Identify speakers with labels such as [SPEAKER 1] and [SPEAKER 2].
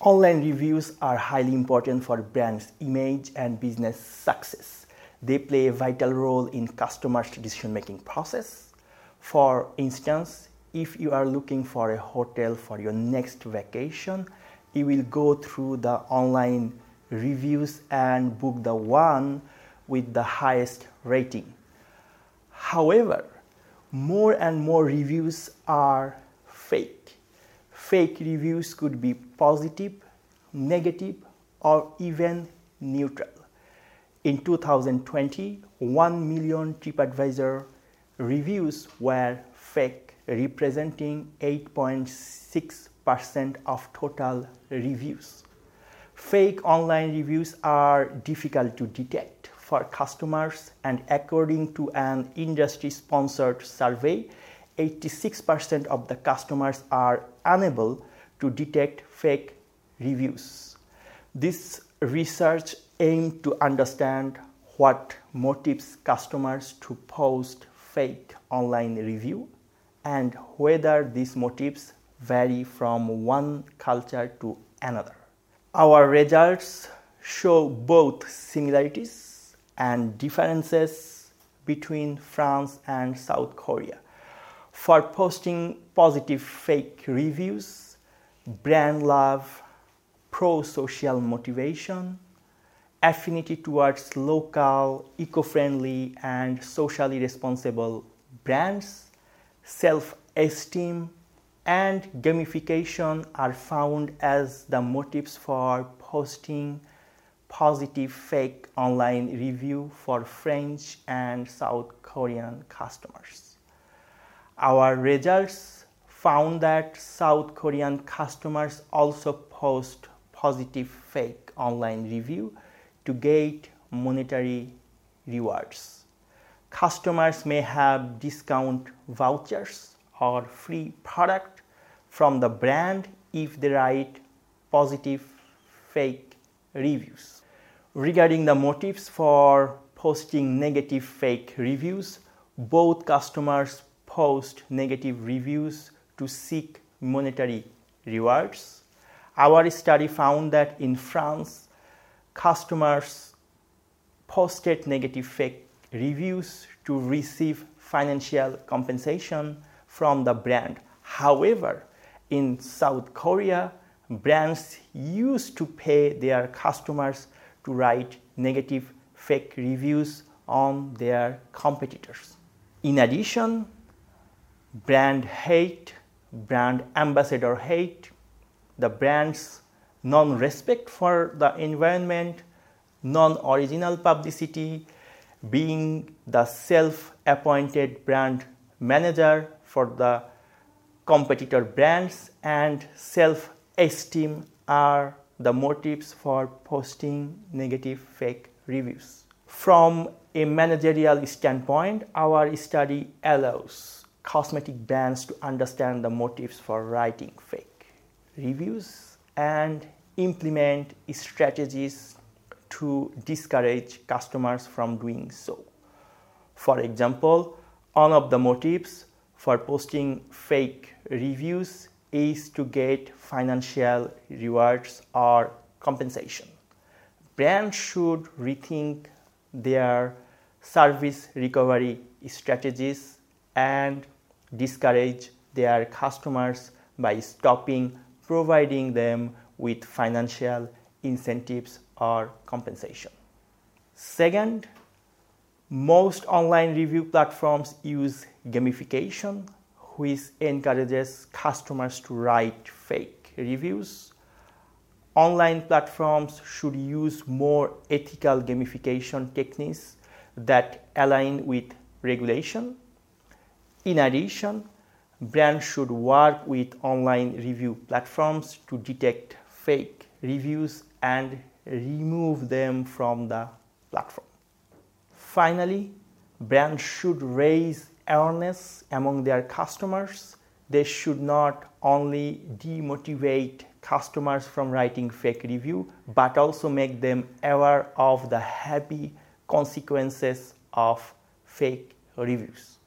[SPEAKER 1] Online reviews are highly important for brands' image and business success. They play a vital role in customers' decision-making process. For instance, if you are looking for a hotel for your next vacation, you will go through the online reviews and book the one with the highest rating. However, more and more reviews are fake. Fake reviews could be positive, negative, or even neutral. In 2020, 1 million TripAdvisor reviews were fake, representing 8.6% of total reviews. Fake online reviews are difficult to detect for customers, and according to an industry sponsored survey, 86% of the customers are unable to detect fake reviews. This research aimed to understand what motives customers to post fake online review and whether these motives vary from one culture to another. Our results show both similarities and differences between France and South Korea. For posting positive fake reviews, brand love, pro social motivation, affinity towards local, eco friendly, and socially responsible brands, self esteem, and gamification are found as the motives for posting positive fake online review for French and South Korean customers. Our results found that South Korean customers also post positive fake online review to get monetary rewards. Customers may have discount vouchers or free product from the brand if they write positive fake reviews. Regarding the motives for posting negative fake reviews, both customers post negative reviews to seek monetary rewards. Our study found that in France, customers posted negative fake reviews to receive financial compensation from the brand. However, in South Korea, brands used to pay their customers to write negative fake reviews on their competitors. In addition, brand hate, brand ambassador hate, the brand's non respect for the environment, non original publicity, being the self appointed brand manager for the competitor brands, and self esteem are the motives for posting negative fake reviews. From a managerial standpoint, our study allows cosmetic brands to understand the motives for writing fake reviews and implement strategies to discourage customers from doing so. For example, one of the motives for posting fake reviews is to get financial rewards or compensation. Brands should rethink their service recovery strategies and discourage their customers by stopping providing them with financial incentives or compensation. Second, most online review platforms use gamification, which encourages customers to write fake reviews. Online platforms should use more ethical gamification techniques that align with regulation in addition, brands should work with online review platforms to detect fake reviews and remove them from the platform. Finally, brands should raise awareness among their customers. They should not only demotivate customers from writing fake review but also make them aware of the heavy consequences of fake reviews.